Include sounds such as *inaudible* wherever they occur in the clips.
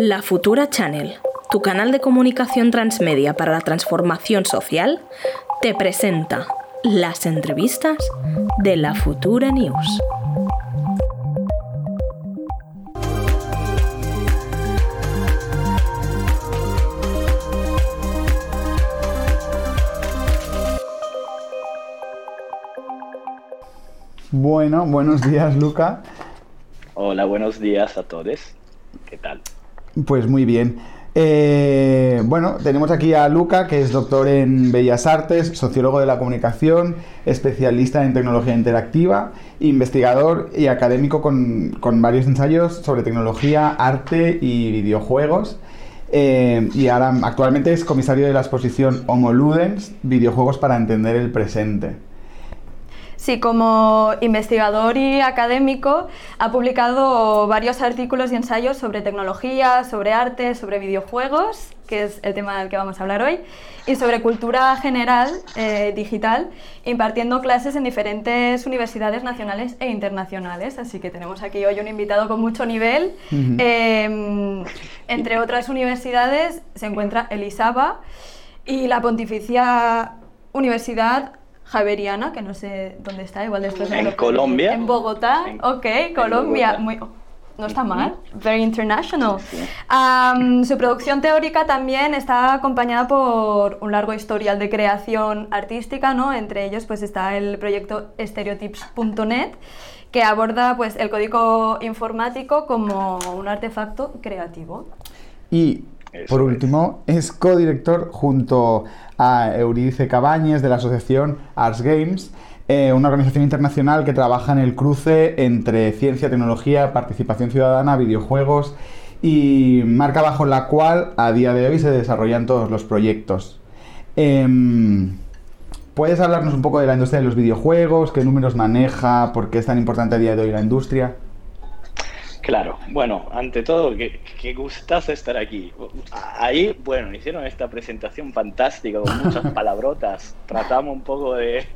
La Futura Channel, tu canal de comunicación transmedia para la transformación social, te presenta las entrevistas de la Futura News. Bueno, buenos días, Luca. Hola, buenos días a todos. ¿Qué tal? Pues muy bien. Eh, bueno, tenemos aquí a Luca, que es doctor en Bellas Artes, sociólogo de la comunicación, especialista en tecnología interactiva, investigador y académico con, varios ensayos sobre tecnología, arte y videojuegos. Eh, y ahora actualmente es comisario de la exposición Homo Ludens, videojuegos para entender el presente. Sí, como investigador y académico ha publicado varios artículos y ensayos sobre tecnología, sobre arte, sobre videojuegos, que es el tema del que vamos a hablar hoy, y sobre cultura general eh, digital, impartiendo clases en diferentes universidades nacionales e internacionales. Así que tenemos aquí hoy un invitado con mucho nivel. Em, entre otras universidades se encuentra Elisaba y la Pontificia Universidad Javeriana, que no sé dónde está, igual después... En Colombia. En Bogotá, ok, Colombia. Muy, no está mal, very international. su producción teórica también está acompañada por un largo historial de creación artística, ¿no? Entre ellos pues está el proyecto stereotypes.net que aborda pues el código informático como un artefacto creativo. Y por último, es codirector junto a Euridice Cabañes de la asociación Arts Games, eh, una organización internacional que trabaja en el cruce entre ciencia, tecnología, participación ciudadana, videojuegos y marca bajo la cual a día de hoy se desarrollan todos los proyectos. Em, ¿Puedes hablarnos un poco de la industria de los videojuegos? ¿Qué números maneja? ¿Por qué es tan importante a día de hoy la industria? Claro, bueno, ante todo, qué, qué gustazo estar aquí. Ahí, bueno, hicieron esta presentación fantástica con muchas *laughs* palabrotas. Tratamos un poco de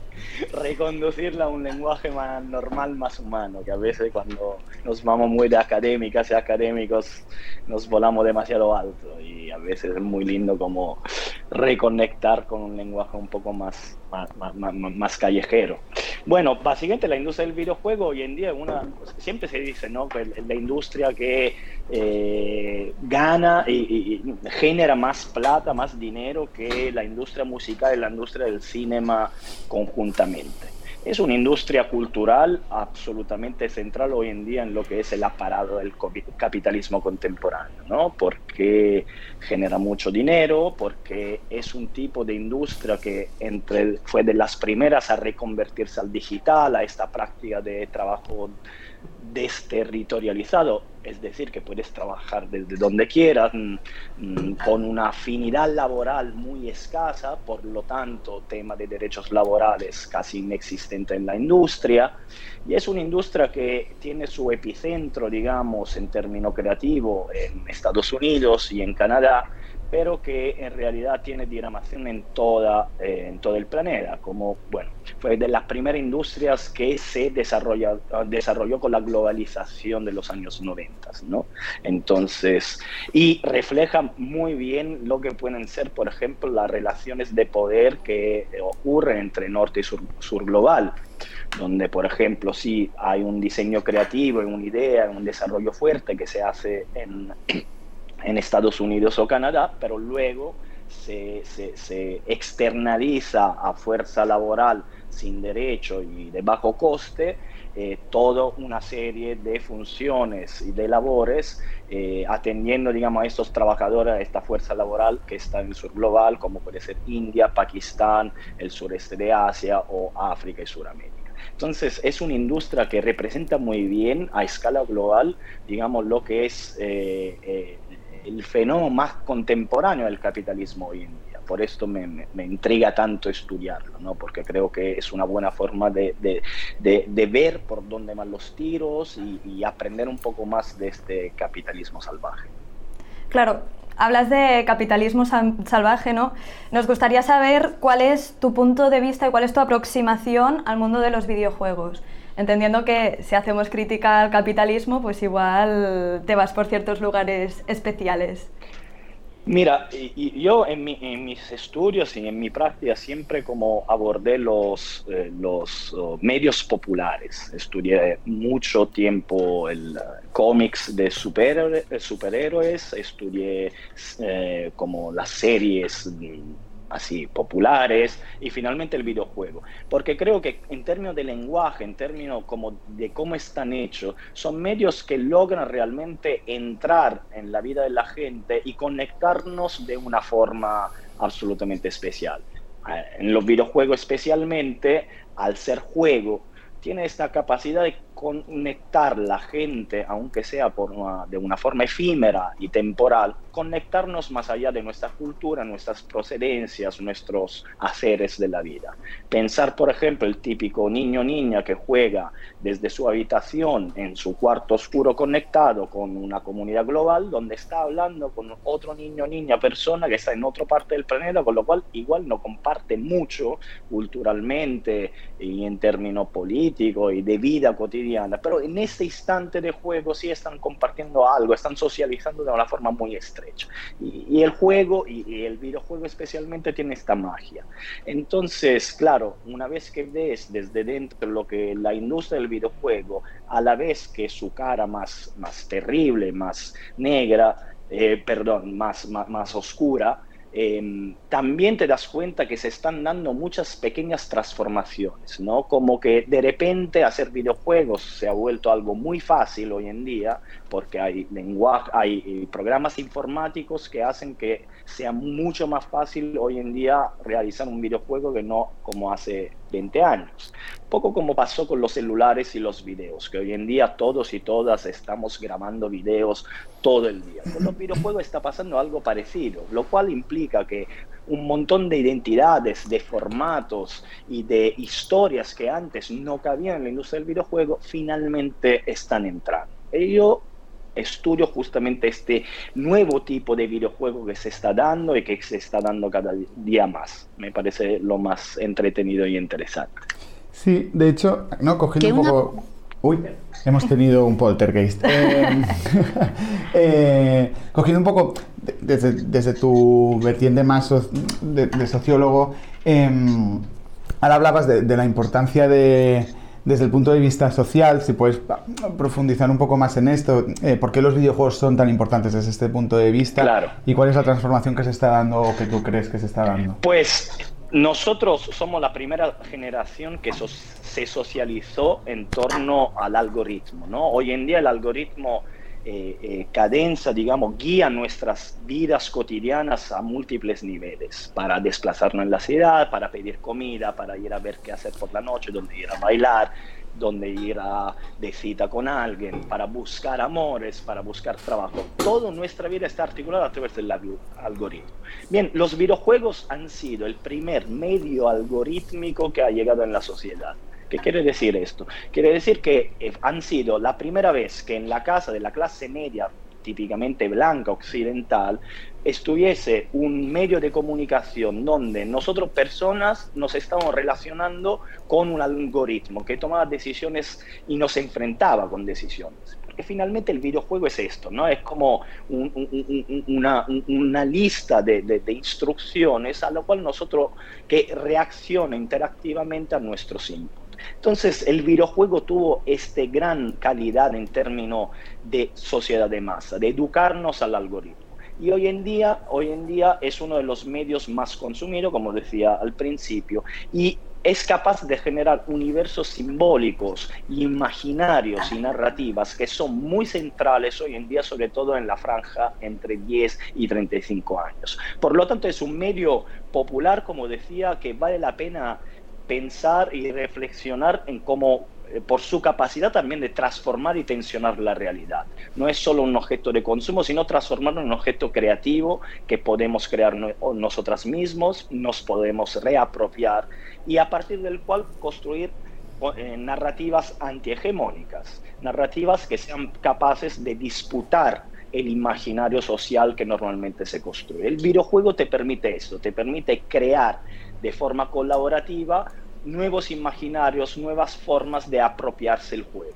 reconducirla a un lenguaje más normal, más humano, que a veces cuando nos vamos muy de académicas y académicos nos volamos demasiado alto y a veces es muy lindo como reconectar con un lenguaje un poco más, más, callejero. Bueno, básicamente la industria del videojuego hoy en día es una, siempre se dice, ¿no? Que la industria que eh, gana y, y, genera más plata, más dinero que la industria musical y la industria del cinema conjuntamente. Es una industria cultural absolutamente central hoy en día en lo que es el aparato del capitalismo contemporáneo, ¿no? Porque genera mucho dinero, porque es un tipo de industria que entre, fue de las primeras a reconvertirse al digital, a esta práctica de trabajo desterritorializado, es decir, que puedes trabajar desde donde quieras, mm, mm, con una afinidad laboral muy escasa, por lo tanto, tema de derechos laborales casi inexistente en la industria, y es una industria que tiene su epicentro, digamos, en término creativo en Estados Unidos y en Canadá, pero que en realidad tiene dinamación en, toda, eh, en todo el planeta, como, bueno, fue de las primeras industrias que se desarrolló con la globalización de los años 90, ¿no? Entonces, y refleja muy bien lo que pueden ser, por ejemplo, las relaciones de poder que ocurren entre norte y sur, sur global donde, por ejemplo, sí hay un diseño creativo, una idea, un desarrollo fuerte que se hace en en Estados Unidos o Canadá, pero luego se, externaliza a fuerza laboral sin derecho y de bajo coste eh, toda una serie de funciones y de labores eh, atendiendo digamos, a estos trabajadores, a esta fuerza laboral que está en el sur global, como puede ser India, Pakistán, el sureste de Asia o África y Sudamérica. Entonces es una industria que representa muy bien a escala global, digamos, lo que es eh, eh el fenómeno más contemporáneo del capitalismo hoy en día. Por esto me, me, intriga tanto estudiarlo, ¿no? porque creo que es una buena forma de, de, de, ver por dónde van los tiros y, y aprender un poco más de este capitalismo salvaje. Claro, hablas de capitalismo salvaje, ¿no? Nos gustaría saber cuál es tu punto de vista y cuál es tu aproximación al mundo de los videojuegos. Entendiendo que si hacemos crítica al capitalismo, pues igual te vas por ciertos lugares especiales. Mira, yo en, mis estudios y en mi práctica siempre como abordé los, eh, oh, medios populares. Estudié mucho tiempo el uh, cómics de superhéroes, estudié eh, como las series así populares y finalmente el videojuego. Porque creo que en términos de lenguaje, en términos como de cómo están hechos, son medios que logran realmente entrar en la vida de la gente y conectarnos de una forma absolutamente especial. Eh, en los videojuegos especialmente, al ser juego, tiene esta capacidad de conectar la gente, aunque sea por de una forma efímera y temporal, conectarnos más allá de nuestra cultura, nuestras procedencias, nuestros haceres de la vida. Pensar, por ejemplo, el típico niño niña que juega desde su habitación en su cuarto oscuro conectado con una comunidad global donde está hablando con otro niño niña persona que está en otra parte del planeta, con lo cual igual no comparte mucho culturalmente y en términos políticos y de vida cotidiana pero en este instante de juego sí están compartiendo algo, están socializando de una forma muy estrecha. Y, el juego y, el videojuego especialmente tiene esta magia. Entonces, claro, una vez que ves desde dentro lo que la industria del videojuego, a la vez que su cara más, más terrible, más negra, eh, perdón, más, más, más oscura, Em, también te das cuenta que se están dando muchas pequeñas transformaciones, ¿no? Como que de repente hacer videojuegos se ha vuelto algo muy fácil hoy en día, porque hay lenguaje, hay eh, programas informáticos que hacen que sea mucho más fácil hoy en día realizar un videojuego que no como hace 20 años. Poco como pasó con los celulares y los videos, que hoy en día todos y todas estamos grabando videos todo el día. Con los videojuegos está pasando algo parecido, lo cual implica que un montón de identidades, de formatos y de historias que antes no cabían en la industria del videojuego, finalmente están entrando. Ello estudio justamente este nuevo tipo de videojuego que se está dando y que se está dando cada día más. Me parece lo más entretenido y interesante. Sí, de hecho, no, cogiendo un poco... Uy, hemos tenido un poltergeist. *laughs* Eh, *laughs* eh, cogiendo un poco desde, tu vertiente más de, sociólogo, em, ahora hablabas de la importancia de desde el punto de vista social, si puedes profundizar un poco más en esto, eh, ¿por qué los videojuegos son tan importantes desde este punto de vista? Claro. ¿Y cuál es la transformación que se está dando o que tú crees que se está dando? Pues nosotros somos la primera generación que se socializó en torno al algoritmo, ¿no? Hoy en día el algoritmo eh, eh, cadenza, digamos, guía nuestras vidas cotidianas a múltiples niveles, para desplazarnos en la ciudad, para pedir comida, para ir a ver qué hacer por la noche, dónde ir a bailar, dónde ir a de cita con alguien, para buscar amores, para buscar trabajo. Toda nuestra vida está articulada a través del algoritmo. Bien, los videojuegos han sido el primer medio algorítmico que ha llegado en la sociedad. ¿Qué quiere decir esto? Quiere decir que eh, han sido la primera vez que en la casa de la clase media típicamente blanca occidental, estuviese un medio de comunicación donde nosotros personas nos estábamos relacionando con un algoritmo que tomaba decisiones y nos enfrentaba con decisiones. Porque finalmente el videojuego es esto, ¿no? Es como una, lista de, instrucciones a lo cual nosotros que reacciona interactivamente a nuestros inputs. Entonces el videojuego tuvo esta gran calidad en términos de sociedad de masa, de educarnos al algoritmo. Y hoy en día, hoy en día es uno de los medios más consumidos, como decía al principio, y es capaz de generar universos simbólicos, imaginarios y narrativas que son muy centrales hoy en día, sobre todo en la franja entre 10 y 35 años. Por lo tanto, es un medio popular, como decía, que vale la pena pensar y reflexionar en cómo eh, por su capacidad también de transformar y tensionar la realidad. No es solo un objeto de consumo, sino transformarlo en un objeto creativo que podemos crear nosotras mismos, nos podemos reapropiar y a partir del cual construir eh, narrativas antihegemónicas, narrativas que sean capaces de disputar el imaginario social que normalmente se construye. El videojuego te permite esto, te permite crear de forma colaborativa nuevos imaginarios, nuevas formas de apropiarse el juego.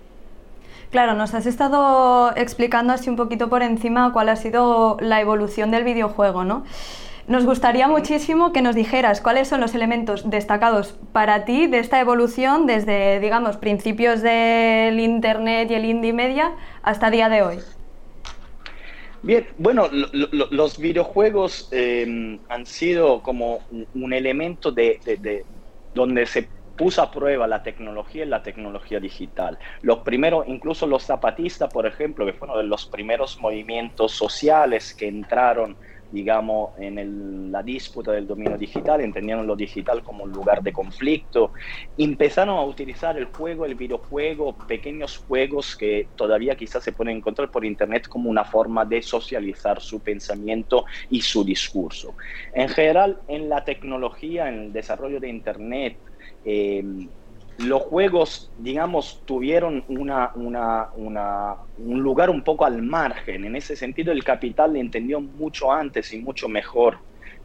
Claro, nos has estado explicando así un poquito por encima cuál ha sido la evolución del videojuego, ¿no? Nos gustaría muchísimo que nos dijeras cuáles son los elementos destacados para ti de esta evolución desde, digamos, principios del Internet y el indie media hasta día de hoy. Bien, bueno, los videojuegos em, han sido como un elemento de, donde se puso a prueba la tecnología y la tecnología digital. Los primeros, incluso los zapatistas, por ejemplo, que fueron de los primeros movimientos sociales que entraron digamos, en la disputa del dominio digital, entendieron lo digital como un lugar de conflicto, empezaron a utilizar el juego, el videojuego, pequeños juegos que todavía quizás se pueden encontrar por Internet como una forma de socializar su pensamiento y su discurso. En general, en la tecnología, en el desarrollo de Internet, eh, los juegos, digamos, tuvieron un lugar un poco al margen. En ese sentido, el capital entendió mucho antes y mucho mejor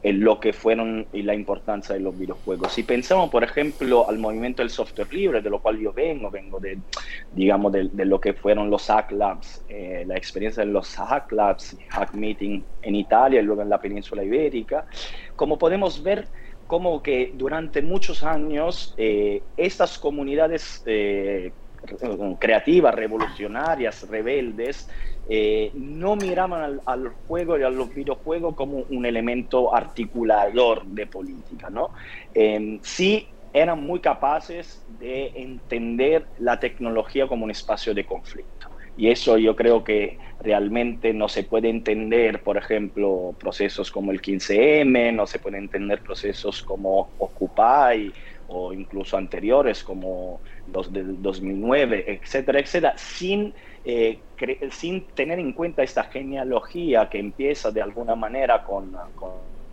en lo que fueron y la importancia de los videojuegos. Si pensamos, por ejemplo, al movimiento del software libre, de lo cual yo vengo, vengo de, digamos, de, lo que fueron los Hack Labs, eh, la experiencia de los Hack Labs, Hack Meeting en Italia y luego en la península ibérica, como podemos ver, como que durante muchos años eh, estas comunidades eh, creativas, revolucionarias, rebeldes, eh, no miraban al, juego y a los videojuegos como un elemento articulador de política, ¿no? Em, sí eran muy capaces de entender la tecnología como un espacio de conflicto. Y eso yo creo que realmente no se puede entender, por ejemplo, procesos como el 15M, no se puede entender procesos como Occupy o incluso anteriores como los del 2009, etcétera, etcétera, sin, eh, sin tener en cuenta esta genealogía que empieza de alguna manera con,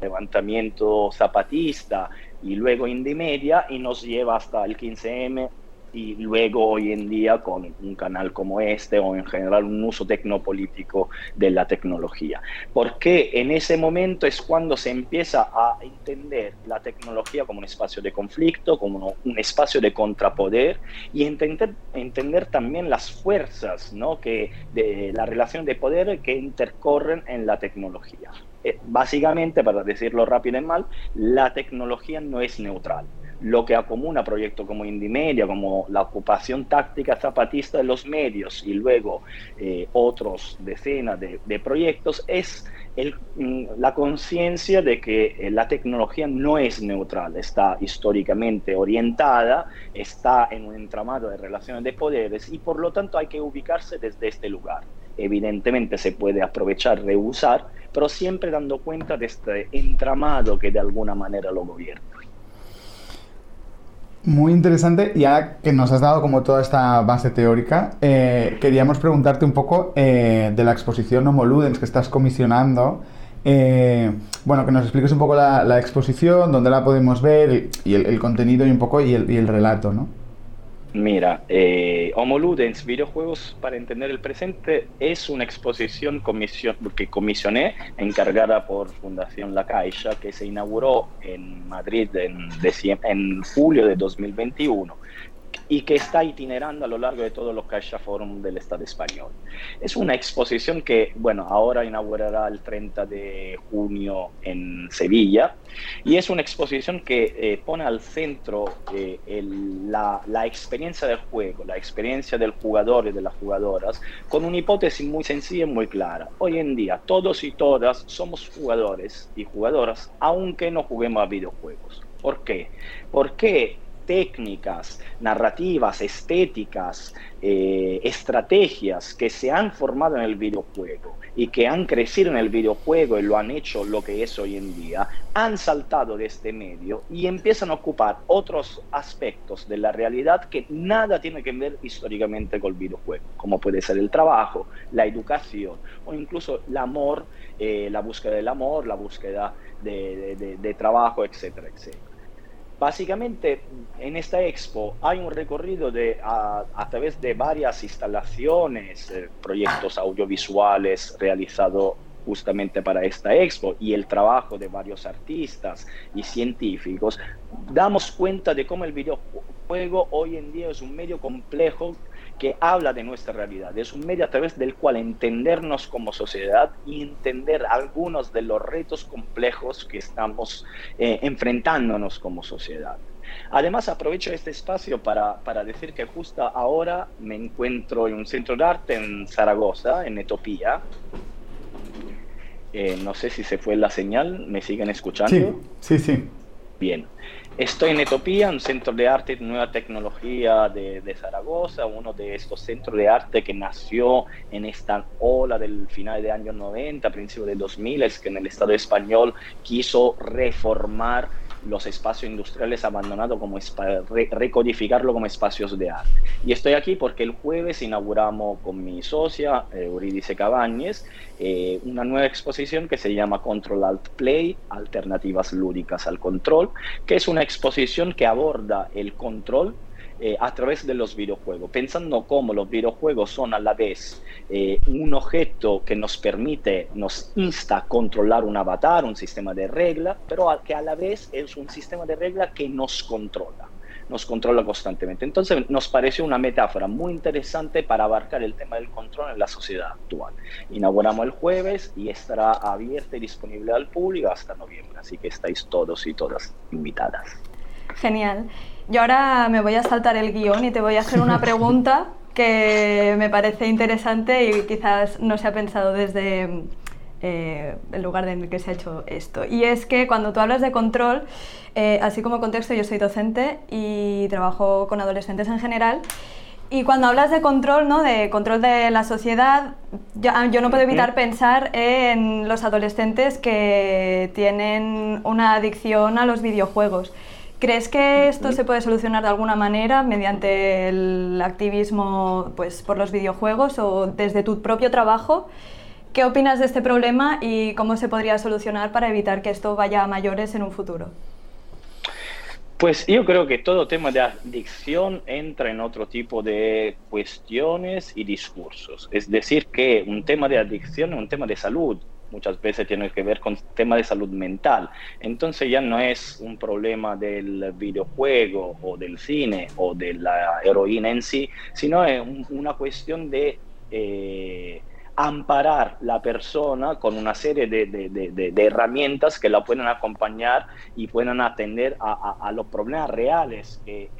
levantamiento zapatista y luego indie media y nos lleva hasta el 15M y luego hoy en día con un canal como este o en general un uso tecnopolítico de la tecnología. Porque en ese momento es cuando se empieza a entender la tecnología como un espacio de conflicto, como un espacio de contrapoder y entender, entender también las fuerzas ¿no? que de la relación de poder que intercorren en la tecnología. Eh, básicamente, para decirlo rápido y mal, la tecnología no es neutral lo que acomuna proyectos como Indimedia, como la ocupación táctica zapatista de los medios y luego eh, otros decenas de, proyectos, es mm, la conciencia de que eh, la tecnología no es neutral, está históricamente orientada, está en un entramado de relaciones de poderes y por lo tanto hay que ubicarse desde este lugar. Evidentemente se puede aprovechar, reusar, pero siempre dando cuenta de este entramado que de alguna manera lo gobierna. Muy interesante, ya que nos has dado como toda esta base teórica, eh, queríamos preguntarte un poco eh, de la exposición Homo Ludens que estás comisionando. Eh, bueno, que nos expliques un poco la, exposición, dónde la podemos ver y el, contenido y un poco y el, y el relato, ¿no? Mira, eh, Homo Ludens, videojuegos para entender el presente, es una exposición que comisioné, encargada por Fundación La Caixa, que se inauguró en Madrid en, en julio de 2021 y que está itinerando a lo largo de todos los Caixa Forum del Estado español. Es una exposición que, bueno, ahora inaugurará el 30 de junio en Sevilla y es una exposición que eh, pone al centro eh, la, la, experiencia del juego, la experiencia del jugador y de las jugadoras, con una hipótesis muy sencilla y muy clara. Hoy en día todos y todas somos jugadores y jugadoras, aunque no juguemos a videojuegos. ¿Por qué? Porque técnicas, narrativas, estéticas, eh, estrategias que se han formado en el videojuego y que han crecido en el videojuego y lo han hecho lo que es hoy en día, han saltado de este medio y empiezan a ocupar otros aspectos de la realidad que nada tiene que ver históricamente con el videojuego, como puede ser el trabajo, la educación o incluso el amor, eh, la búsqueda del amor, la búsqueda de, de trabajo, etcétera, etcétera. Básicamente, en esta expo hay un recorrido de, a, través de varias instalaciones, eh, proyectos audiovisuales realizados justamente para esta expo y el trabajo de varios artistas y científicos, damos cuenta de cómo el videojuego hoy en día es un medio complejo que habla de nuestra realidad. Es un medio a través del cual entendernos como sociedad y entender algunos de los retos complejos que estamos eh, enfrentándonos como sociedad. Además, aprovecho este espacio para, para, decir que justo ahora me encuentro en un centro de arte en Zaragoza, en Etopía. Eh, no sé si se fue la señal, ¿me siguen escuchando? Sí, sí, sí. Bien. Estoy en Etopía, un centro de arte y nueva tecnología de, de, Zaragoza, uno de estos centros de arte que nació en esta ola del final de años 90, principio de 2000, es que en el Estado español quiso reformar los espacios industriales abandonados, como recodificarlo como espacios de arte. Y estoy aquí porque el jueves inauguramos con mi socia, eh, Eurídice Cabañez, eh, una nueva exposición que se llama Control Alt Play, Alternativas Lúdicas al Control, que es una exposición que aborda el control eh, a través de los videojuegos, pensando cómo los videojuegos son a la vez eh, un objeto que nos permite, nos insta a controlar un avatar, un sistema de regla, pero que a la vez es un sistema de regla que nos controla nos controla constantemente. Entonces nos pareció una metáfora muy interesante para abarcar el tema del control en la sociedad actual. Inauguramos el jueves y estará abierta y disponible al público hasta noviembre, así que estáis todos y todas invitadas. Genial. Yo ahora me voy a saltar el guion y te voy a hacer una *laughs* pregunta que me parece interesante y quizás no se ha pensado desde eh, el lugar en el que se ha hecho esto. Y es que cuando tú hablas de control, eh, así como contexto, yo soy docente y trabajo con adolescentes en general. Y cuando hablas de control, ¿no? de control de la sociedad, yo, yo, no puedo evitar pensar en los adolescentes que tienen una adicción a los videojuegos. ¿Crees que esto se puede solucionar de alguna manera mediante el activismo pues, por los videojuegos o desde tu propio trabajo? ¿Qué opinas de este problema y cómo se podría solucionar para evitar que esto vaya a mayores en un futuro? Pues yo creo que todo tema de adicción entra en otro tipo de cuestiones y discursos. Es decir, que un tema de adicción es un tema de salud, muchas veces tiene que ver con temas de salud mental. Entonces ya no es un problema del videojuego o del cine o de la heroína en sí, sino es una cuestión de eh, amparar la persona con una serie de, herramientas que la pueden acompañar y puedan atender a, los problemas reales que,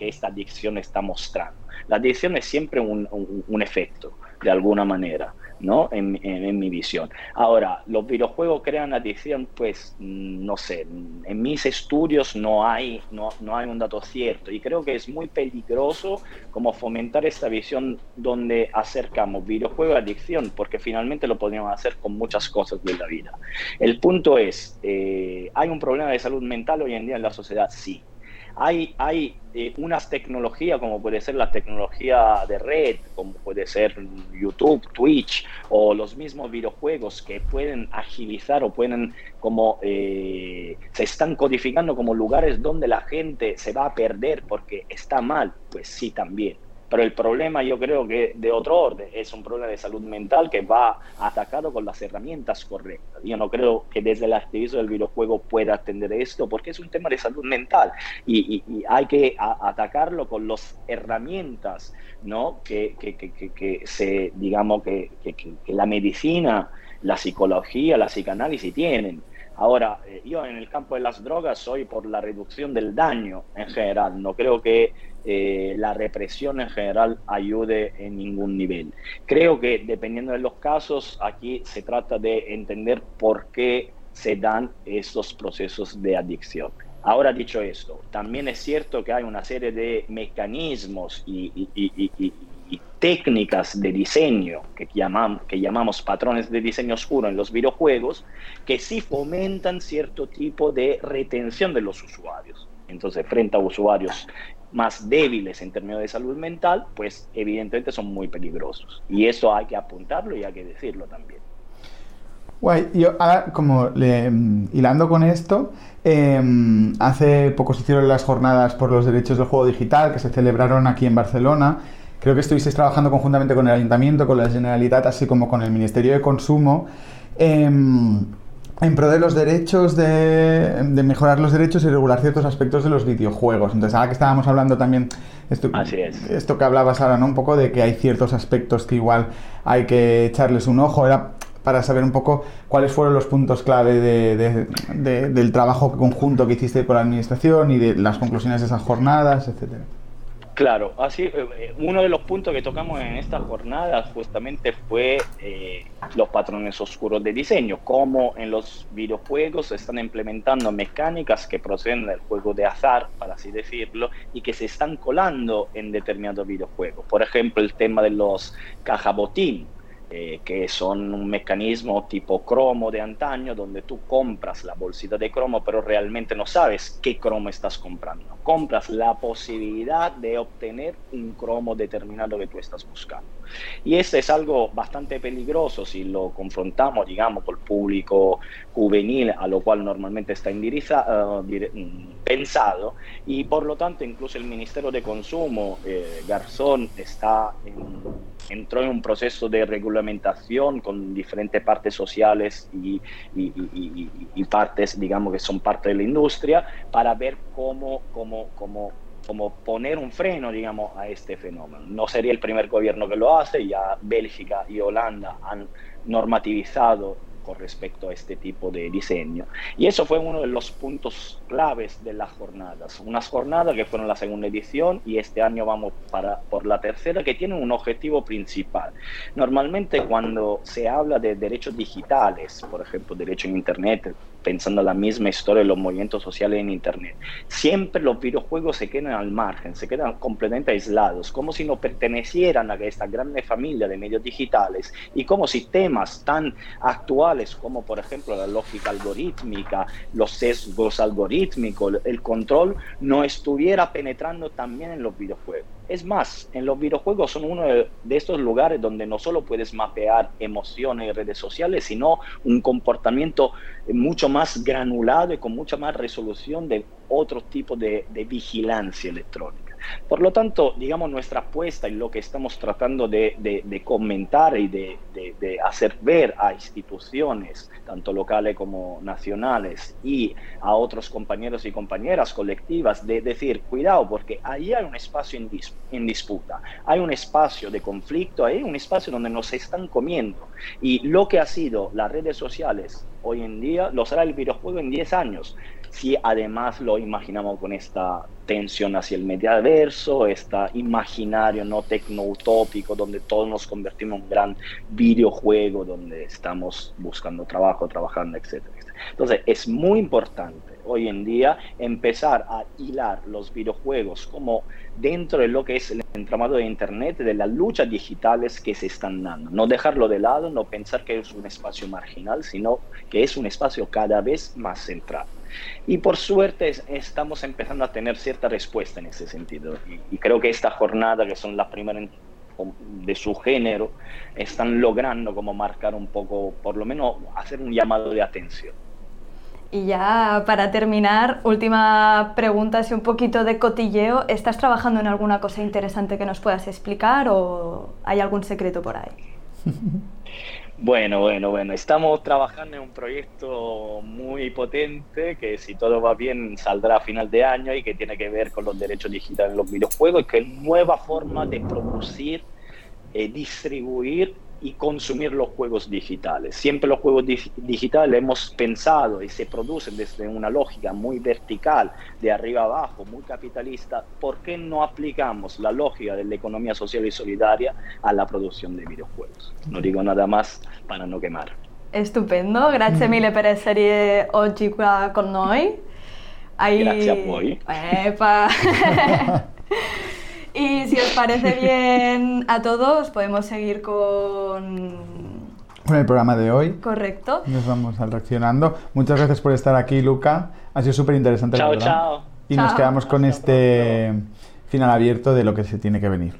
esta adicción está mostrando. La adicción es siempre un efecto, de alguna manera. ¿No? En, en, mi visión. Ahora, ¿los videojuegos crean adicción? Pues mm, no sé, en mis estudios no hay, no, no hay un dato cierto y creo que es muy peligroso como fomentar esta visión donde acercamos videojuego a adicción, porque finalmente lo podríamos hacer con muchas cosas de la vida. El punto es, eh, ¿hay un problema de salud mental hoy en día en la sociedad? Sí. Hay, hay eh, unas tecnologías como puede ser la tecnología de red, como puede ser YouTube, Twitch o los mismos videojuegos que pueden agilizar o pueden como eh, se están codificando como lugares donde la gente se va a perder porque está mal, pues sí también. Pero el problema yo creo que de otro orden es un problema de salud mental que va atacado con las herramientas correctas. Yo no creo que desde el activismo del videojuego pueda atender esto porque es un tema de salud mental y, hay que atacarlo con las herramientas ¿no? que, que, que se, digamos, que, la medicina, la psicología, la psicanálisis tienen. Ahora, eh, yo en el campo de las drogas soy por la reducción del daño en general. No creo que eh, la represión en general ayude en ningún nivel. Creo que dependiendo de los casos, aquí se trata de entender por qué se dan estos procesos de adicción. Ahora dicho esto, también es cierto que hay una serie de mecanismos y, técnicas de diseño que llamamos, que llamamos patrones de diseño oscuro en los videojuegos que sí fomentan cierto tipo de retención de los usuarios. Entonces, frente a usuarios más débiles en términos de salud mental, pues evidentemente son muy peligrosos. Y eso hay que apuntarlo y hay que decirlo también. Guay, yo ahora como hilando con esto, em, hace poco se hicieron las jornadas por los derechos del juego digital que se celebraron aquí en Barcelona. Creo que estuvisteis trabajando conjuntamente con el Ayuntamiento, con la Generalitat, así como con el Ministerio de Consumo. em, en pro de los derechos, de, mejorar los derechos y regular ciertos aspectos de los videojuegos. Entonces, ahora que estábamos hablando también, esto, esto que hablabas ahora, ¿no? Un poco de que hay ciertos aspectos que igual hay que echarles un ojo, era para saber un poco cuáles fueron los puntos clave del trabajo conjunto que hiciste con la administración y de las conclusiones de esas jornadas, etcétera. Claro, así eh, eh, uno de los puntos que tocamos en esta jornada justamente fue eh, los patrones oscuros de diseño, cómo en los videojuegos se están implementando mecánicas que proceden del juego de azar, para así decirlo, y que se están colando en determinados videojuegos. Por ejemplo, el tema de los cajabotín, eh, que son un mecanismo tipo cromo de antaño, donde tú compras la bolsita de cromo, pero realmente no sabes qué cromo estás comprando. Compras la posibilidad de obtener un cromo determinado que tú estás buscando. Y este es algo bastante peligroso si lo confrontamos, digamos, con el público juvenil a lo cual normalmente está uh, pensado. Y por lo tanto, incluso el Ministerio de Consumo, eh, Garzón, está entró en un proceso de regulamentación con diferentes partes sociales y, y, partes, digamos, que son parte de la industria, para ver cómo, cómo, cómo como poner un freno, digamos, a este fenómeno. No sería el primer gobierno que lo hace, ya Bélgica y Holanda han normativizado con respecto a este tipo de diseño. Y eso fue uno de los puntos claves de las jornadas. Unas jornadas que fueron la segunda edición y este año vamos para, por la tercera, que tienen un objetivo principal. Normalmente cuando se habla de derechos digitales, por ejemplo, derecho en Internet, pensando la misma historia de los movimientos sociales en Internet. Siempre los videojuegos se quedan al margen, se quedan completamente aislados, como si no pertenecieran a esta grande familia de medios digitales y como si temas tan actuales como por ejemplo la lógica algorítmica, los sesgos algorítmicos, el control, no estuviera penetrando también en los videojuegos. Es más, en los videojuegos son uno de, estos lugares donde no solo puedes mapear emociones y redes sociales, sino un comportamiento mucho más granulado y con mucha más resolución de otro tipo de vigilancia electrónica. Por lo tanto, digamos, nuestra apuesta y lo que estamos tratando de, comentar y de, hacer ver a instituciones, tanto locales como nacionales, y a otros compañeros y compañeras colectivas, de decir, cuidado, porque ahí hay un espacio en, en disputa, hay un espacio de conflicto, hay un espacio donde nos están comiendo. Y lo que ha sido las redes sociales hoy en día, lo será el videojuego en 10 años si además lo imaginamos con esta tensión hacia el mediaverso, este imaginario no tecno-utópico donde todos nos convertimos en un gran videojuego donde estamos buscando trabajo, trabajando, etc. Entonces es muy importante hoy en día empezar a hilar los videojuegos como dentro de lo que es el entramado de Internet, de las luchas digitales que se están dando. No dejarlo de lado, no pensar que es un espacio marginal, sino que es un espacio cada vez más central. Y por suerte estamos empezando a tener cierta respuesta en ese sentido. Y, creo que esta jornada, que son las primeras de su género, están logrando como marcar un poco, por lo menos hacer un llamado de atención. Y ya para terminar, última pregunta, si un poquito de cotilleo. ¿Estás trabajando en alguna cosa interesante que nos puedas explicar o hay algún secreto por ahí? *laughs* Bueno, bueno, bueno. Estamos trabajando en un proyecto muy potente que si todo va bien saldrá a final de año y que tiene que ver con los derechos digitales en los videojuegos y que es nueva forma de producir, eh, distribuir y consumir los juegos digitales. Siempre los juegos digitales hemos pensado y se producen desde una lógica muy vertical, de arriba abajo, muy capitalista. ¿Por qué no aplicamos la lógica de la economía social y solidaria a la producción de videojuegos? No digo nada más para no quemar. Estupendo, grazie mille per essere oggi qua con noi. Hai... Grazie a voi. Epa. *laughs* Y si os parece *laughs* bien a todos, podemos seguir con... Con el programa de hoy. Correcto. Nos vamos al reaccionando. Muchas gracias por estar aquí, Luca. Ha sido súper interesante. Chao, chao. Y nos quedamos con este final abierto de lo que se tiene que venir.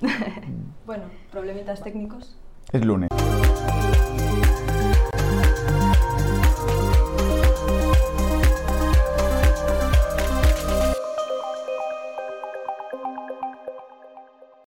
*laughs* bueno, problemitas técnicos. Es lunes.